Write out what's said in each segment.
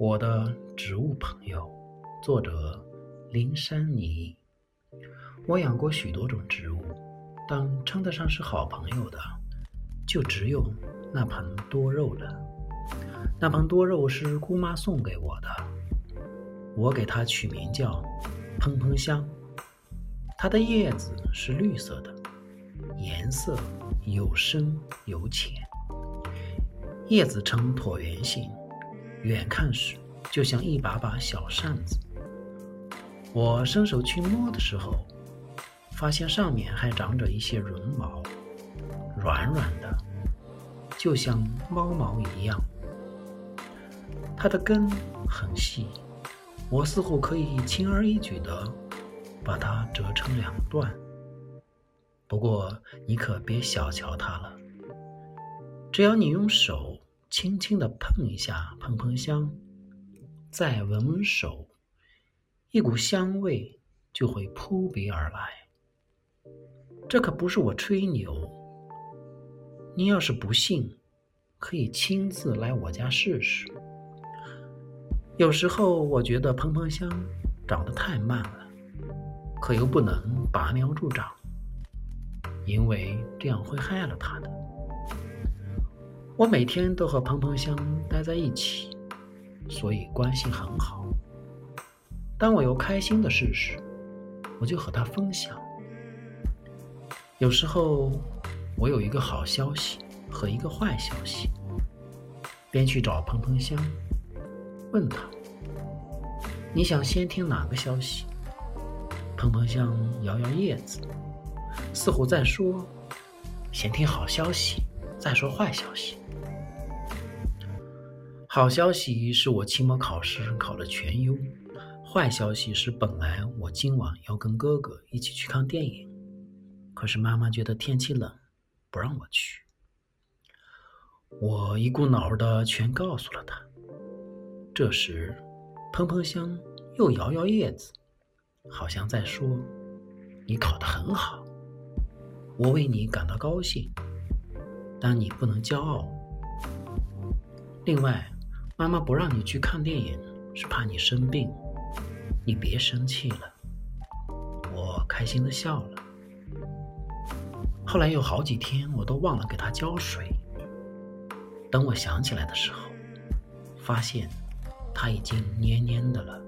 我的植物朋友，作者林珊妮。我养过许多种植物，但称得上是好朋友的，就只有那盆多肉了。那盆多肉是姑妈送给我的，我给它取名叫“喷喷香”。它的叶子是绿色的，颜色有深有浅，叶子呈椭圆形。远看时，就像一把把小扇子。我伸手去摸的时候，发现上面还长着一些绒毛，软软的，就像猫毛一样。它的根很细，我似乎可以轻而易举地把它折成两段。不过你可别小瞧它了，只要你用手。轻轻地碰一下喷喷香，再闻闻手，一股香味就会扑鼻而来。这可不是我吹牛，你要是不信，可以亲自来我家试试。有时候我觉得喷喷香长得太慢了，可又不能拔苗助长，因为这样会害了它的。我每天都和蓬蓬香待在一起，所以关系很好。当我有开心的事时，我就和他分享。有时候我有一个好消息和一个坏消息，便去找蓬蓬香，问他：“你想先听哪个消息？”蓬蓬香摇摇叶子，似乎在说：“先听好消息，再说坏消息。”好消息是我期末考试考了全优，坏消息是本来我今晚要跟哥哥一起去看电影，可是妈妈觉得天气冷，不让我去。我一股脑的全告诉了他。这时，喷喷香又摇摇叶子，好像在说：“你考得很好，我为你感到高兴，但你不能骄傲。另外。”妈妈不让你去看电影，是怕你生病。你别生气了。我开心的笑了。后来有好几天，我都忘了给它浇水。等我想起来的时候，发现它已经蔫蔫的了。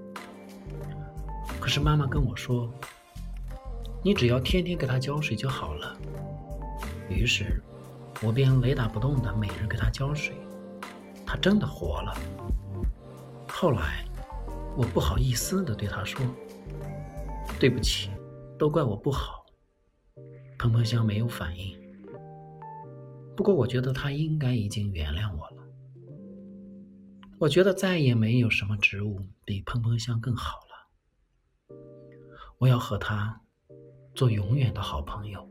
可是妈妈跟我说：“你只要天天给它浇水就好了。”于是，我便雷打不动的每日给它浇水。他真的活了。后来，我不好意思的对他说：“对不起，都怪我不好。”喷喷香没有反应。不过，我觉得他应该已经原谅我了。我觉得再也没有什么植物比喷喷香更好了。我要和他做永远的好朋友。